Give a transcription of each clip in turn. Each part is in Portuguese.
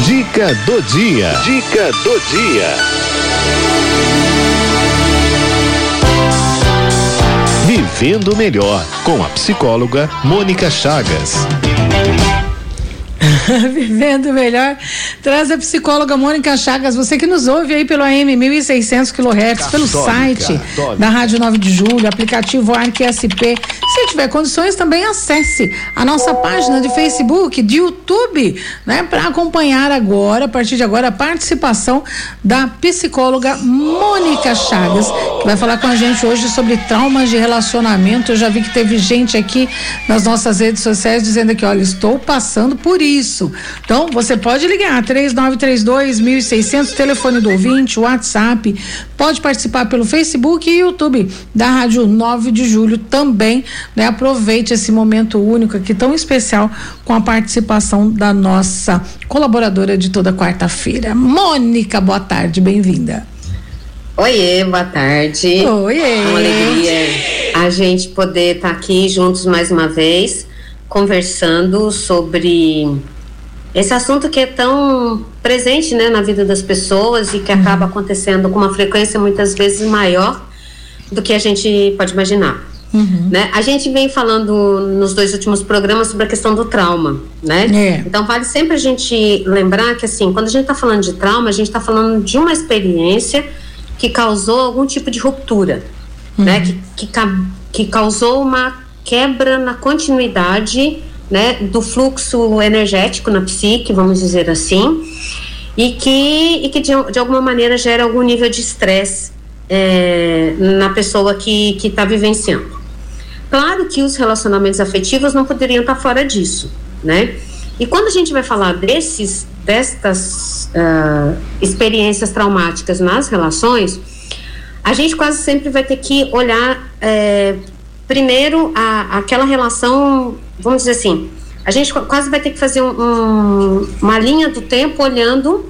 Dica do dia. Dica do dia. Vivendo melhor com a psicóloga Mônica Chagas. Vivendo melhor. Traz a psicóloga Mônica Chagas, você que nos ouve aí pelo AM 1600 kHz, pelo site da Rádio 9 de Julho, aplicativo Arc SP. Se tiver condições, também acesse a nossa página de Facebook, de YouTube, né, para acompanhar agora, a partir de agora, a participação da psicóloga Mônica Chagas, que vai falar com a gente hoje sobre traumas de relacionamento. Eu já vi que teve gente aqui nas nossas redes sociais dizendo que, olha, estou passando por isso. Então, você pode ligar 3932 1600, telefone do ouvinte, WhatsApp, pode participar pelo Facebook e YouTube da Rádio 9 de Julho também, né? Aproveite esse momento único aqui tão especial com a participação da nossa colaboradora de toda quarta-feira, Mônica. Boa tarde, bem-vinda. Oiê, boa tarde. Oiê. Uma alegria a gente poder estar tá aqui juntos mais uma vez, conversando sobre esse assunto que é tão presente né, na vida das pessoas e que uhum. acaba acontecendo com uma frequência muitas vezes maior do que a gente pode imaginar. Uhum. Né? A gente vem falando nos dois últimos programas sobre a questão do trauma, né? É. Então vale sempre a gente lembrar que assim, quando a gente está falando de trauma, a gente está falando de uma experiência que causou algum tipo de ruptura, uhum. né? Que, que, que causou uma quebra na continuidade né, do fluxo energético na psique, vamos dizer assim, e que, e que de, de alguma maneira gera algum nível de estresse é, na pessoa que está vivenciando. Claro que os relacionamentos afetivos não poderiam estar fora disso, né? E quando a gente vai falar desses, destas uh, experiências traumáticas nas relações, a gente quase sempre vai ter que olhar é, primeiro a, aquela relação vamos dizer assim, a gente quase vai ter que fazer um, um, uma linha do tempo olhando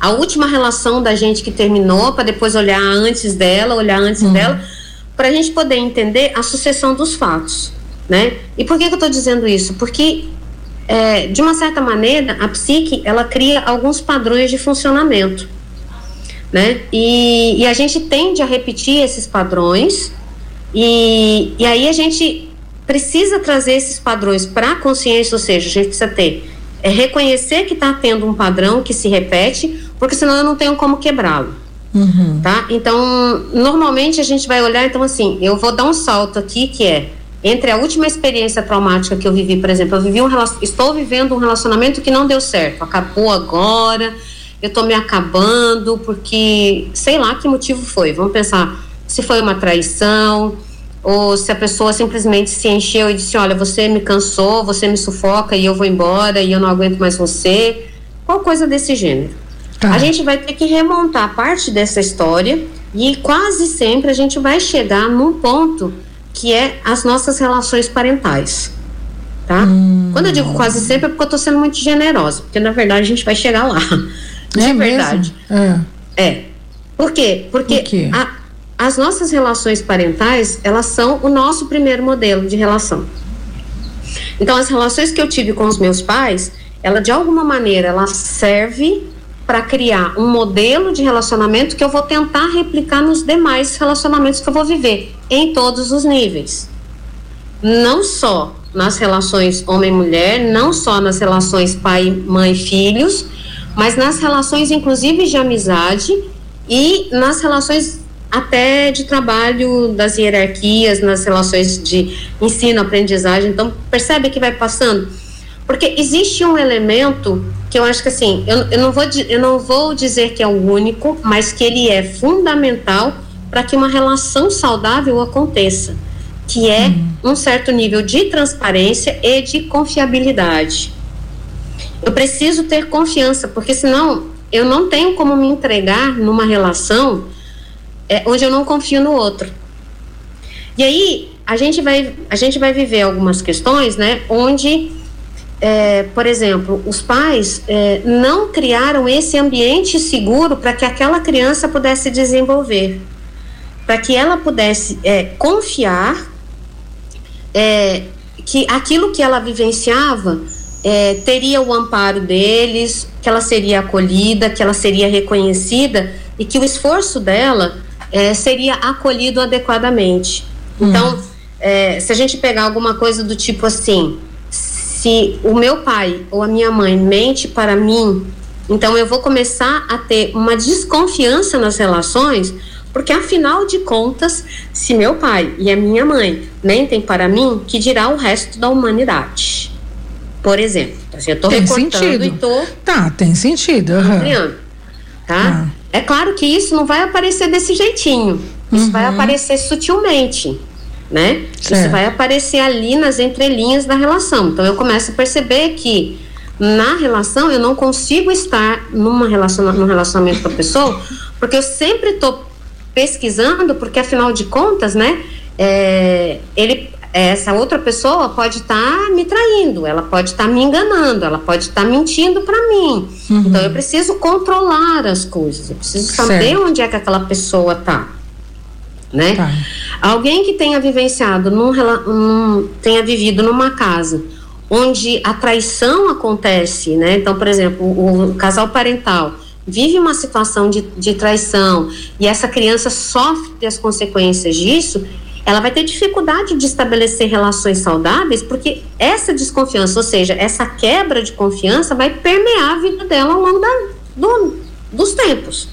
a última relação da gente que terminou, para depois olhar antes dela, olhar antes uhum. dela, para a gente poder entender a sucessão dos fatos, né? E por que, que eu estou dizendo isso? Porque é, de uma certa maneira a psique ela cria alguns padrões de funcionamento, né? E, e a gente tende a repetir esses padrões e, e aí a gente precisa trazer esses padrões para a consciência, ou seja, a gente precisa ter é reconhecer que está tendo um padrão que se repete, porque senão eu não tenho como quebrá-lo. Uhum. Tá? Então, normalmente a gente vai olhar, então assim, eu vou dar um salto aqui que é entre a última experiência traumática que eu vivi, por exemplo, eu vivi um estou vivendo um relacionamento que não deu certo, acabou agora, eu estou me acabando porque sei lá que motivo foi. Vamos pensar se foi uma traição, ou se a pessoa simplesmente se encheu e disse: Olha, você me cansou, você me sufoca e eu vou embora e eu não aguento mais você. Qual coisa desse gênero. Tá. A gente vai ter que remontar parte dessa história e quase sempre a gente vai chegar num ponto que é as nossas relações parentais. Tá? Hum. Quando eu digo quase sempre é porque eu estou sendo muito generosa, porque na verdade a gente vai chegar lá. É De verdade. É. é. Por quê? Porque Por quê? A, as nossas relações parentais, elas são o nosso primeiro modelo de relação. Então, as relações que eu tive com os meus pais, ela de alguma maneira, ela serve para criar um modelo de relacionamento que eu vou tentar replicar nos demais relacionamentos que eu vou viver, em todos os níveis. Não só nas relações homem-mulher, não só nas relações pai, mãe, filhos, mas nas relações, inclusive, de amizade e nas relações até de trabalho das hierarquias nas relações de ensino-aprendizagem. Então, percebe que vai passando? Porque existe um elemento que eu acho que assim, eu, eu, não, vou, eu não vou dizer que é o único, mas que ele é fundamental para que uma relação saudável aconteça, que é uhum. um certo nível de transparência e de confiabilidade. Eu preciso ter confiança, porque senão eu não tenho como me entregar numa relação é, onde eu não confio no outro. E aí a gente vai a gente vai viver algumas questões, né, onde é, por exemplo, os pais é, não criaram esse ambiente seguro para que aquela criança pudesse desenvolver, para que ela pudesse é, confiar é, que aquilo que ela vivenciava é, teria o amparo deles, que ela seria acolhida, que ela seria reconhecida e que o esforço dela é, seria acolhido adequadamente. Então, uhum. é, se a gente pegar alguma coisa do tipo assim, se o meu pai ou a minha mãe mente para mim, então eu vou começar a ter uma desconfiança nas relações, porque afinal de contas, se meu pai e a minha mãe mentem para mim, que dirá o resto da humanidade? Por exemplo, assim, eu estou recortando sentido. e tô Tá, tem sentido. Uhum. tá? Ah. É claro que isso não vai aparecer desse jeitinho. Isso uhum. vai aparecer sutilmente, né? Certo. Isso vai aparecer ali nas entrelinhas da relação. Então eu começo a perceber que na relação eu não consigo estar numa relaciona, num relacionamento com a pessoa, porque eu sempre estou pesquisando, porque afinal de contas, né? É, ele essa outra pessoa pode estar tá me traindo, ela pode estar tá me enganando, ela pode estar tá mentindo para mim. Uhum. Então eu preciso controlar as coisas, eu preciso saber certo. onde é que aquela pessoa tá. Né? Tá. Alguém que tenha vivenciado, num, num, tenha vivido numa casa onde a traição acontece, né? Então, por exemplo, o, o casal parental vive uma situação de, de traição e essa criança sofre as consequências disso, ela vai ter dificuldade de estabelecer relações saudáveis, porque essa desconfiança, ou seja, essa quebra de confiança, vai permear a vida dela ao longo da, do, dos tempos.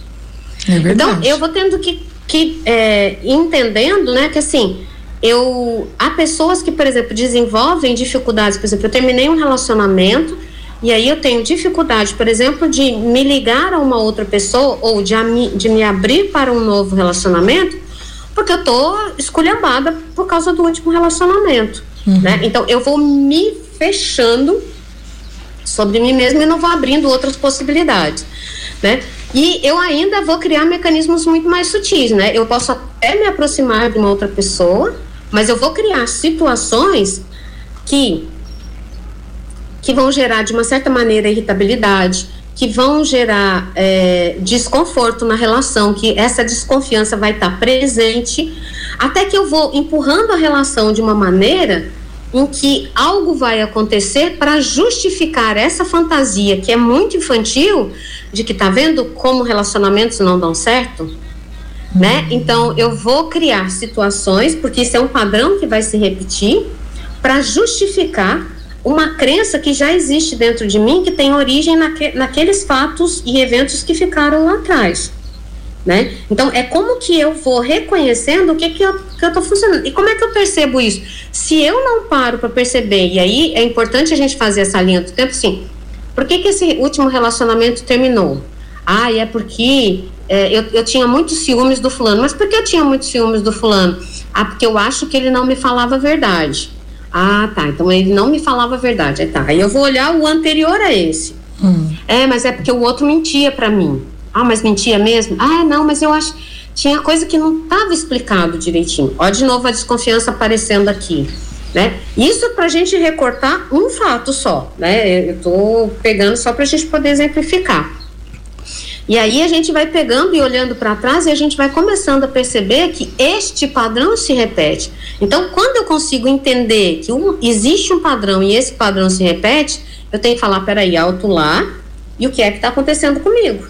É então, eu vou tendo que, que é, entendendo, né, que assim, eu há pessoas que, por exemplo, desenvolvem dificuldades, por exemplo, eu terminei um relacionamento e aí eu tenho dificuldade, por exemplo, de me ligar a uma outra pessoa ou de, de me abrir para um novo relacionamento porque eu tô esculhambada por causa do último relacionamento, uhum. né? Então eu vou me fechando sobre mim mesma e não vou abrindo outras possibilidades, né? E eu ainda vou criar mecanismos muito mais sutis, né? Eu posso até me aproximar de uma outra pessoa, mas eu vou criar situações que que vão gerar de uma certa maneira irritabilidade, que vão gerar é, desconforto na relação, que essa desconfiança vai estar presente, até que eu vou empurrando a relação de uma maneira em que algo vai acontecer para justificar essa fantasia que é muito infantil de que tá vendo como relacionamentos não dão certo, né? Então eu vou criar situações porque isso é um padrão que vai se repetir para justificar uma crença que já existe dentro de mim que tem origem naque, naqueles fatos e eventos que ficaram lá atrás. Né? Então, é como que eu vou reconhecendo o que, que, eu, tô funcionando. E como é que eu percebo isso? Se eu não paro para perceber, e aí é importante a gente fazer essa linha do tempo, assim, por que, que esse último relacionamento terminou? Ah, é porque é, eu, eu tinha muitos ciúmes do fulano. Mas por que eu tinha muitos ciúmes do fulano? Ah, porque eu acho que ele não me falava a verdade. Ah, tá. Então ele não me falava a verdade. Aí tá. Aí eu vou olhar o anterior a esse. Hum. É, mas é porque o outro mentia para mim. Ah, mas mentia mesmo? Ah, não, mas eu acho. Tinha coisa que não estava explicado direitinho. Ó, de novo a desconfiança aparecendo aqui. Né? Isso para a gente recortar um fato só, né? Eu estou pegando só para a gente poder exemplificar. E aí a gente vai pegando e olhando para trás e a gente vai começando a perceber que este padrão se repete. Então, quando eu consigo entender que um, existe um padrão e esse padrão se repete, eu tenho que falar, peraí, alto lá, e o que é que está acontecendo comigo?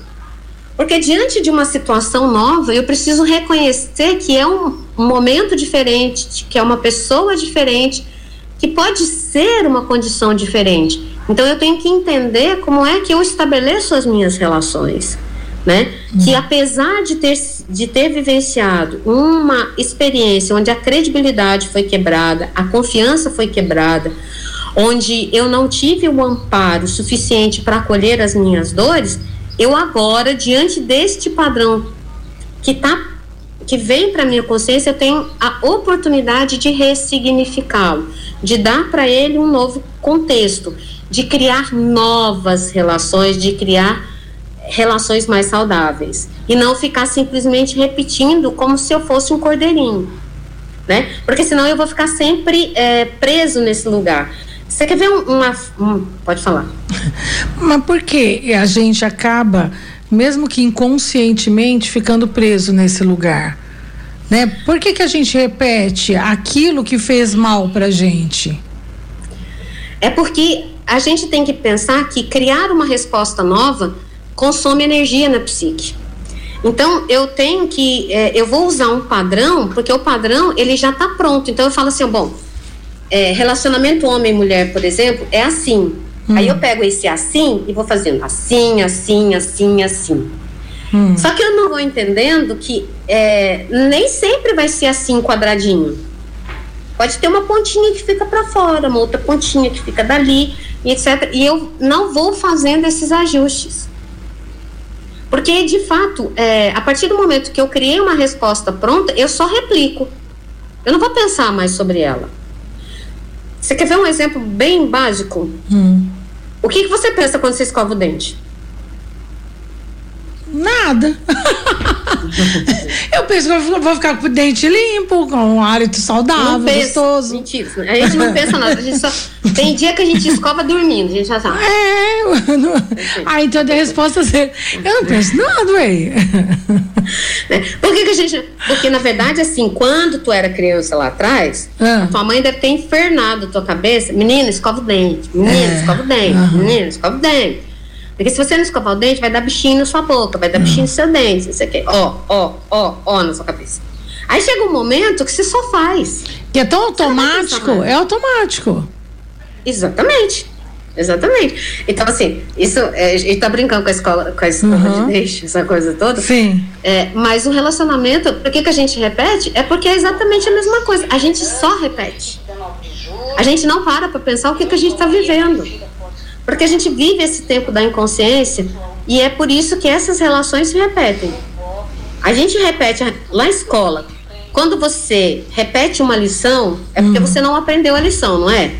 Porque diante de uma situação nova, eu preciso reconhecer que é um, momento diferente, que é uma pessoa diferente, que pode ser uma condição diferente. Então eu tenho que entender como é que eu estabeleço as minhas relações né? Uhum. Que apesar de ter, de ter vivenciado uma experiência onde a credibilidade foi quebrada, a confiança foi quebrada, onde eu não tive o amparo suficiente para acolher as minhas dores, eu agora, diante deste padrão que tá que vem para minha consciência, eu tenho a oportunidade de ressignificá-lo, de dar para ele um novo contexto, de criar novas relações, de criar relações mais saudáveis e não ficar simplesmente repetindo como se eu fosse um cordeirinho, né? Porque senão eu vou ficar sempre é, preso nesse lugar. Você quer ver uma, um, pode falar? Mas por que a gente acaba, mesmo que inconscientemente, ficando preso nesse lugar? Né? Por que, que a gente repete aquilo que fez mal pra gente? É porque a gente tem que pensar que criar uma resposta nova consome energia na psique. Então eu tenho que, é, eu vou usar um padrão porque o padrão ele já está pronto. Então eu falo assim, bom, é, relacionamento homem mulher, por exemplo, é assim. Hum. Aí eu pego esse assim e vou fazendo assim, assim, assim, assim. Hum. Só que eu não vou entendendo que é, nem sempre vai ser assim quadradinho. Pode ter uma pontinha que fica para fora, uma outra pontinha que fica dali, etc. E eu não vou fazendo esses ajustes. Porque, de fato, é, a partir do momento que eu criei uma resposta pronta, eu só replico. Eu não vou pensar mais sobre ela. Você quer ver um exemplo bem básico? Hum. O que, que você pensa quando você escova o dente? Nada. eu penso que eu vou ficar com o dente limpo, com um hálito saudável, não gostoso. Mentira. A gente não pensa nada. A gente só. Tem dia que a gente escova dormindo, a gente já sabe. É, não... ah, então a resposta é. Eu não penso nada, ué. Né? Por que, que a gente. Porque, na verdade, assim, quando tu era criança lá atrás, ah. tua mãe deve ter infernado a tua cabeça. Menina, escova o dente. Menina, é. escova o dente. Uhum. Menina, escova o dente. Porque se você não escovar o dente, vai dar bichinho na sua boca, vai dar bichinho no seu dente. Você quer, ó, ó, ó, ó na sua cabeça. Aí chega um momento que você só faz. Que é tão automático, é automático. Exatamente. Exatamente. Então, assim, isso, é, a gente tá brincando com a escola, com a escola uhum. de deixa, essa coisa toda. Sim. É, mas o relacionamento, por que, que a gente repete? É porque é exatamente a mesma coisa. A gente só repete. A gente não para para pensar o que, que a gente está vivendo. Porque a gente vive esse tempo da inconsciência e é por isso que essas relações se repetem. A gente repete lá na escola. Quando você repete uma lição, é porque uhum. você não aprendeu a lição, não é?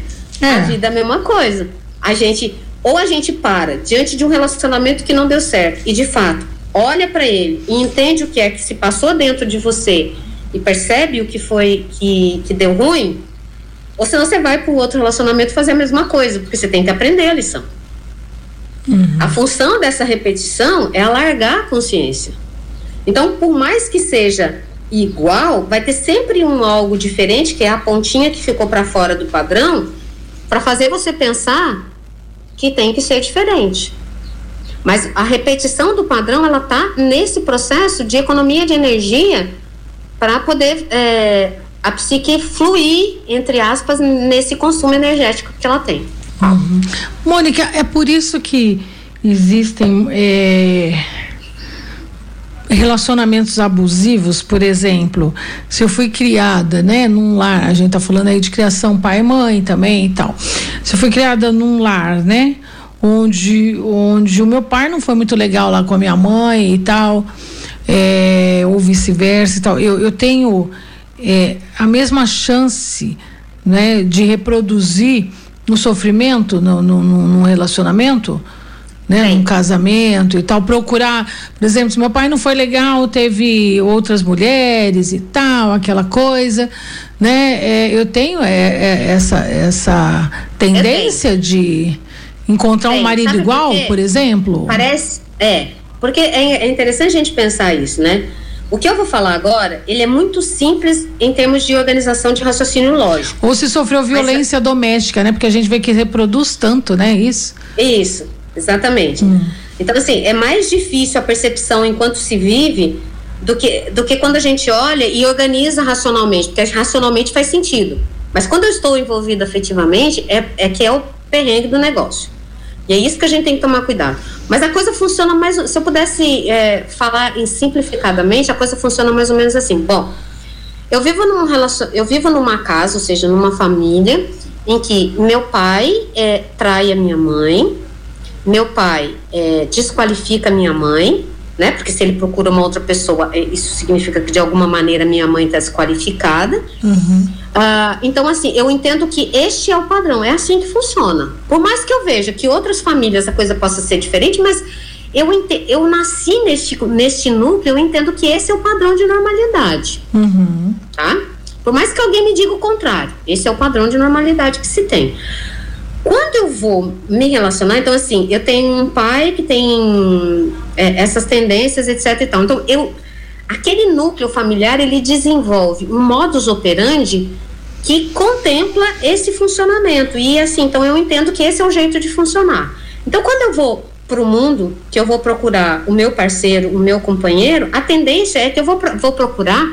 é? A vida é a mesma coisa. A gente ou a gente para diante de um relacionamento que não deu certo e de fato olha para ele e entende o que é que se passou dentro de você e percebe o que foi que, que deu ruim, ou senão você vai para o outro relacionamento fazer a mesma coisa, porque você tem que aprender a lição. Uhum. A função dessa repetição é alargar a consciência. Então, por mais que seja igual, vai ter sempre um algo diferente, que é a pontinha que ficou para fora do padrão, para fazer você pensar que tem que ser diferente. Mas a repetição do padrão, ela tá nesse processo de economia de energia para poder é, a psique fluir, entre aspas, nesse consumo energético que ela tem. Uhum. Mônica, é por isso que existem é, relacionamentos abusivos, por exemplo, se eu fui criada, né, num lar, a gente tá falando aí de criação pai e mãe também e tal. Se eu fui criada num lar, né, onde onde o meu pai não foi muito legal lá com a minha mãe e tal, é, ou vice-versa e tal. Eu, eu tenho é, a mesma chance né, de reproduzir no sofrimento, no, no, no relacionamento, né, num casamento e tal, procurar, por exemplo, se meu pai não foi legal, teve outras mulheres e tal, aquela coisa, né? É, eu tenho é, é, essa essa tendência de encontrar um marido Sabe igual, por, por, exemplo. Parece, é, porque é, é interessante a gente pensar isso, né? O que eu vou falar agora, ele é muito simples em termos de organização de raciocínio lógico. Ou se sofreu violência Mas, doméstica, né? Porque a gente vê que reproduz tanto, né? Isso. Isso, exatamente. Hum. Então, assim, é mais difícil a percepção enquanto se vive do que, do que quando a gente olha e organiza racionalmente, porque racionalmente faz sentido. Mas quando eu estou envolvida afetivamente, é, é que é o perrengue do negócio. E é isso que a gente tem que tomar cuidado. Mas a coisa funciona mais. Se eu pudesse é, falar em simplificadamente, a coisa funciona mais ou menos assim. Bom, eu vivo num relacion... eu vivo numa casa, ou seja, numa família em que meu pai é, trai a minha mãe, meu pai é, desqualifica a minha mãe, né? Porque se ele procura uma outra pessoa, é, isso significa que de alguma maneira minha mãe está desqualificada. Uhum. Uh, então, assim, eu entendo que este é o padrão, é assim que funciona. Por mais que eu veja que outras famílias a coisa possa ser diferente, mas eu, eu nasci neste, neste núcleo, eu entendo que esse é o padrão de normalidade. Uhum. Tá? Por mais que alguém me diga o contrário, esse é o padrão de normalidade que se tem. Quando eu vou me relacionar, então assim, eu tenho um pai que tem é, essas tendências, etc e tal. Então, eu, aquele núcleo familiar, ele desenvolve um modus operandi que contempla esse funcionamento. E assim, então eu entendo que esse é o jeito de funcionar. Então, quando eu vou para o mundo, que eu vou procurar o meu parceiro, o meu companheiro, a tendência é que eu vou, vou procurar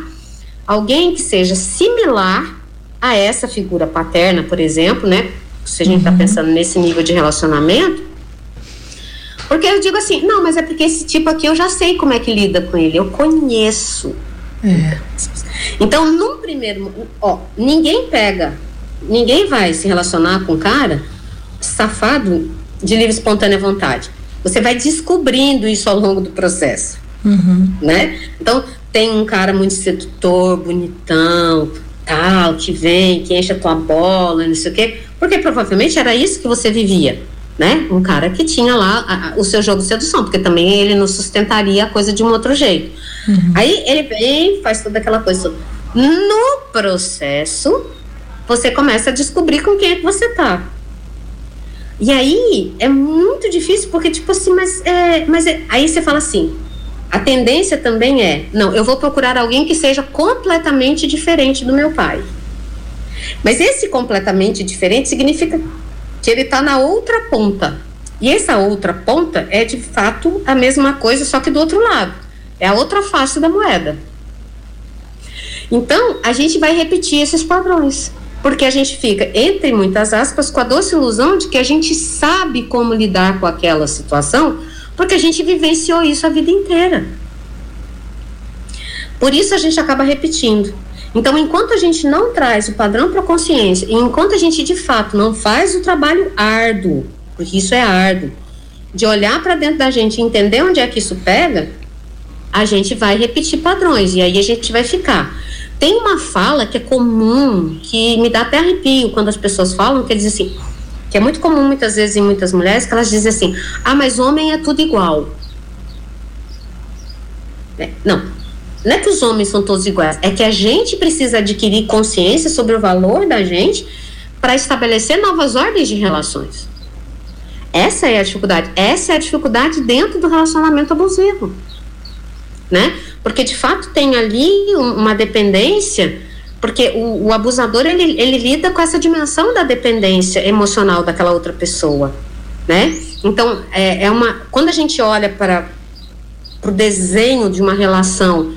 alguém que seja similar a essa figura paterna, por exemplo, né? Se a gente está uhum. pensando nesse nível de relacionamento, porque eu digo assim, não, mas é porque esse tipo aqui eu já sei como é que lida com ele, eu conheço. É. Então, num primeiro, ó, ninguém pega, ninguém vai se relacionar com um cara safado de livre espontânea vontade. Você vai descobrindo isso ao longo do processo, uhum. né? Então, tem um cara muito sedutor, bonitão, tal, que vem, que enche a tua bola, não sei o quê, porque provavelmente era isso que você vivia né? Um cara que tinha lá a, a, o seu jogo de sedução, porque também ele não sustentaria a coisa de um outro jeito. Uhum. Aí ele vem, faz toda aquela coisa. No processo, você começa a descobrir com quem é que você tá. E aí é muito difícil, porque, tipo assim, mas, é, mas é, aí você fala assim: a tendência também é, não, eu vou procurar alguém que seja completamente diferente do meu pai. Mas esse completamente diferente significa que ele está na outra ponta. E essa outra ponta é de fato a mesma coisa, só que do outro lado. É a outra face da moeda. Então, a gente vai repetir esses padrões. Porque a gente fica, entre muitas aspas, com a doce ilusão de que a gente sabe como lidar com aquela situação, porque a gente vivenciou isso a vida inteira. Por isso a gente acaba repetindo. Então, enquanto a gente não traz o padrão para a consciência, e enquanto a gente de fato não faz o trabalho árduo, porque isso é árduo, de olhar para dentro da gente e entender onde é que isso pega, a gente vai repetir padrões e aí a gente vai ficar. Tem uma fala que é comum, que me dá até arrepio quando as pessoas falam, que diz assim, que é muito comum muitas vezes em muitas mulheres, que elas dizem assim: ah, mas homem é tudo igual. É, não, não é que os homens são todos iguais, é que a gente precisa adquirir consciência sobre o valor da gente para estabelecer novas ordens de relações. Essa é a dificuldade. Essa é a dificuldade dentro do relacionamento abusivo. Né? Porque de fato tem ali uma dependência, porque o, o abusador ele, ele lida com essa dimensão da dependência emocional daquela outra pessoa. Né? Então, é, é uma. Quando a gente olha para o desenho de uma relação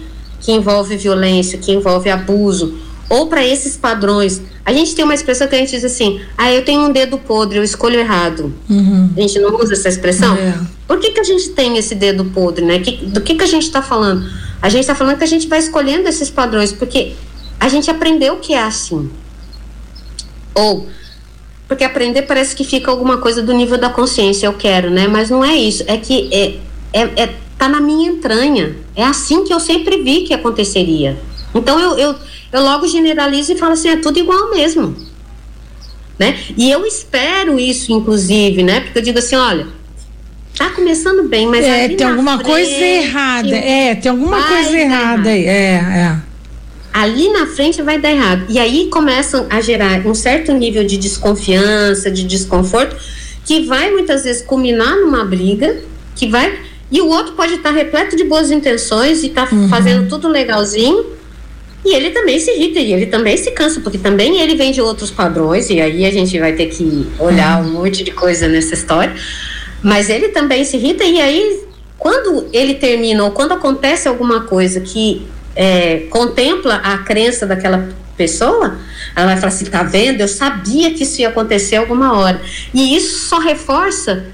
que envolve violência, que envolve abuso, ou para esses padrões. A gente tem uma expressão que a gente diz assim: ah, eu tenho um dedo podre, eu escolho errado. Uhum. A gente não usa essa expressão? É. Por que, que a gente tem esse dedo podre, né? Que, do que, que a gente está falando? A gente está falando que a gente vai escolhendo esses padrões, porque a gente aprendeu que é assim. Ou, porque aprender parece que fica alguma coisa do nível da consciência, eu quero, né? Mas não é isso. É que é, é, é tá na minha entranha. É assim que eu sempre vi que aconteceria. Então eu, eu, eu logo generalizo e falo assim, é tudo igual mesmo. Né? E eu espero isso, inclusive, né? Porque eu digo assim, olha, tá começando bem, mas é, tem alguma frente, coisa errada. É, tem alguma coisa errada aí. É, é. Ali na frente vai dar errado. E aí começam a gerar um certo nível de desconfiança, de desconforto, que vai muitas vezes culminar numa briga, que vai e o outro pode estar repleto de boas intenções e tá uhum. fazendo tudo legalzinho. E ele também se irrita e ele também se cansa, porque também ele vem de outros padrões, e aí a gente vai ter que olhar uhum. um monte de coisa nessa história. Mas ele também se irrita, e aí, quando ele termina, ou quando acontece alguma coisa que é, contempla a crença daquela pessoa, ela vai falar assim: tá vendo? Eu sabia que isso ia acontecer alguma hora. E isso só reforça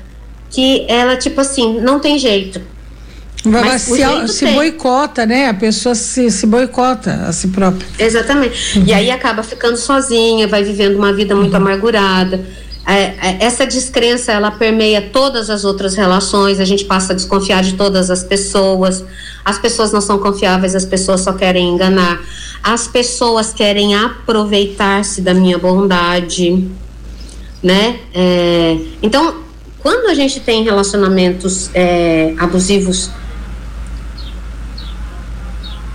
que ela, tipo assim, não tem jeito. Mas se, se boicota, né? A pessoa se, se boicota a si própria. Exatamente. Uhum. E aí acaba ficando sozinha, vai vivendo uma vida muito uhum. amargurada. É, é, essa descrença ela permeia todas as outras relações, a gente passa a desconfiar de todas as pessoas, as pessoas não são confiáveis, as pessoas só querem enganar, as pessoas querem aproveitar-se da minha bondade, né? É, então quando a gente tem relacionamentos é, abusivos,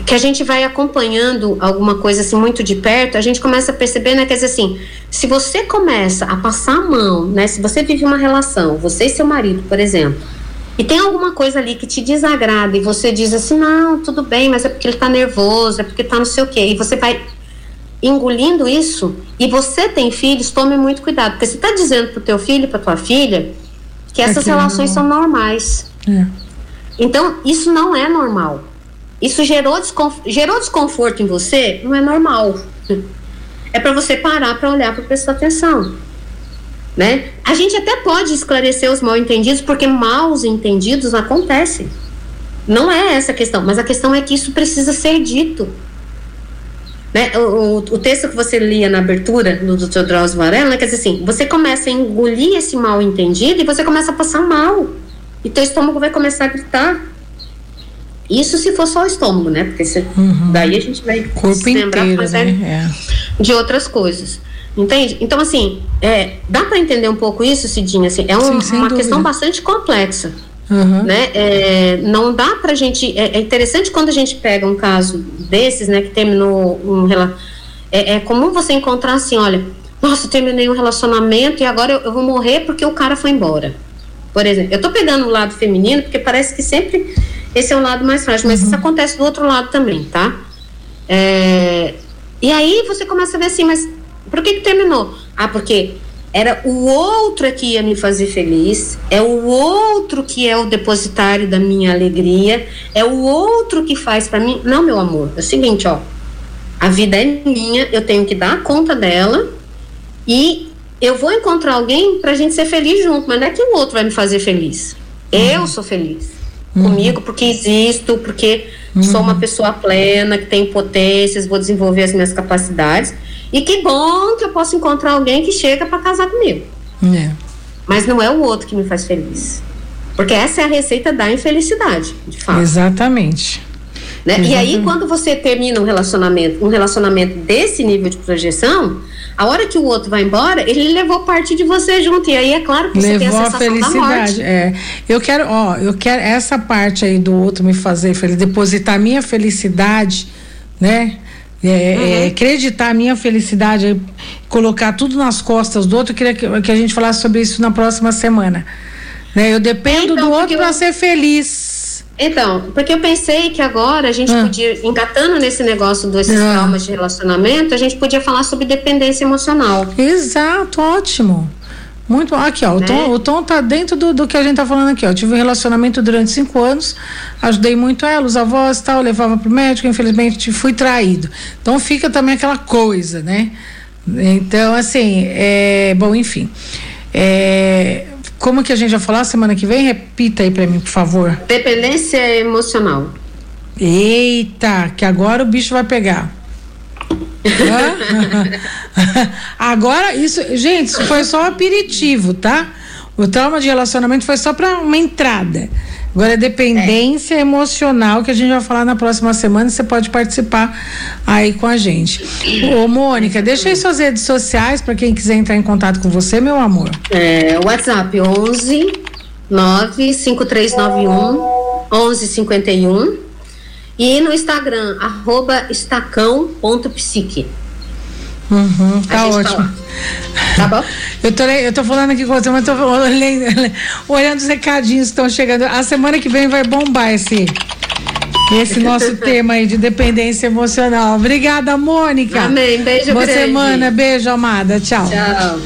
que a gente vai acompanhando alguma coisa assim muito de perto, a gente começa a perceber, né, quer dizer assim, se você começa a passar a mão, né, se você vive uma relação, você e seu marido, por exemplo, e tem alguma coisa ali que te desagrada e você diz assim, não, tudo bem, mas é porque ele tá nervoso, é porque tá não sei o quê, e você vai engolindo isso e você tem filhos, tome muito cuidado, porque você está dizendo para o teu filho, para tua filha, que essas relações são normais. É. Então, isso não é normal. Isso gerou, desconf gerou desconforto em você, não é normal. É para você parar para olhar, para prestar atenção. Né? A gente até pode esclarecer os mal entendidos, porque maus entendidos acontecem. Não é essa a questão, mas a questão é que isso precisa ser dito. Né? O, o, texto que você lia na abertura do Dr. Drauzio Varela, né? quer dizer assim, você começa a engolir esse mal entendido e você começa a passar mal. E teu estômago vai começar a gritar. Isso se for só o estômago, né? Porque se, uhum. daí a gente vai Corpo se lembrar inteiro, né? é. de outras coisas. Entende? Então, assim, é, dá para entender um pouco isso, Cidinha? Assim, é um, Sim, uma dúvida. questão bastante complexa. Uhum. Né? É, não dá pra gente. É, é, interessante quando a gente pega um caso desses, né, que terminou um é, é comum você encontrar assim, olha, nossa, terminei um relacionamento e agora eu, eu, vou morrer porque o cara foi embora. Por exemplo, eu tô pegando o lado feminino porque parece que sempre esse é o lado mais frágil, mas uhum. isso acontece do outro lado também, tá? É, e aí você começa a ver assim, mas por que, que terminou? Ah, porque era o outro que ia me fazer feliz, é o outro que é o depositário da minha alegria, é o outro que faz para mim. Não, meu amor, é o seguinte, ó. A vida é minha, eu tenho que dar conta dela e eu vou encontrar alguém pra gente ser feliz junto, mas não é que o outro vai me fazer feliz. Uhum. Eu sou feliz uhum. comigo porque existo, porque uhum. sou uma pessoa plena, que tem potências, vou desenvolver as minhas capacidades e que bom que eu posso encontrar alguém que chega para casar comigo. É. Mas não é o outro que me faz feliz. Porque essa é a receita da infelicidade, de fato. Exatamente. Né? Exatamente. E aí, quando você termina um relacionamento, um relacionamento desse nível de projeção, a hora que o outro vai embora, ele levou parte de você junto. E aí é claro que levou você tem a sensação a felicidade. da morte. É. Eu quero, ó, eu quero essa parte aí do outro me fazer feliz, depositar minha felicidade, né? É, é, uhum. acreditar a minha felicidade, colocar tudo nas costas do outro. Eu queria que, que a gente falasse sobre isso na próxima semana. Né? Eu dependo então, do outro para eu... ser feliz. Então, porque eu pensei que agora a gente ah. podia, engatando nesse negócio desses ah. traumas de relacionamento, a gente podia falar sobre dependência emocional. Exato, ótimo. Muito aqui, ó. Né? O, tom, o tom tá dentro do, do que a gente tá falando aqui, ó. tive um relacionamento durante cinco anos, ajudei muito ela, os avós tal, levava pro médico, infelizmente fui traído. Então fica também aquela coisa, né? Então, assim, é, bom, enfim. É, como que a gente vai falar semana que vem? Repita aí para mim, por favor. Dependência emocional. Eita, que agora o bicho vai pegar. Agora, isso, gente, isso foi só um aperitivo, tá? O trauma de relacionamento foi só para uma entrada. Agora, é dependência é. emocional, que a gente vai falar na próxima semana, você pode participar aí com a gente. Ô, Mônica, deixa aí suas redes sociais para quem quiser entrar em contato com você, meu amor. É, WhatsApp 11 95391 1151 e no Instagram, arroba estacão.psique. Uhum, tá ótimo. Tá bom? Eu tô, eu tô falando aqui com você, mas tô olhando, olhando os recadinhos que estão chegando. A semana que vem vai bombar esse, esse nosso tema aí de dependência emocional. Obrigada, Mônica. Amém. Beijo Boa grande. semana. Beijo, amada. Tchau. Tchau.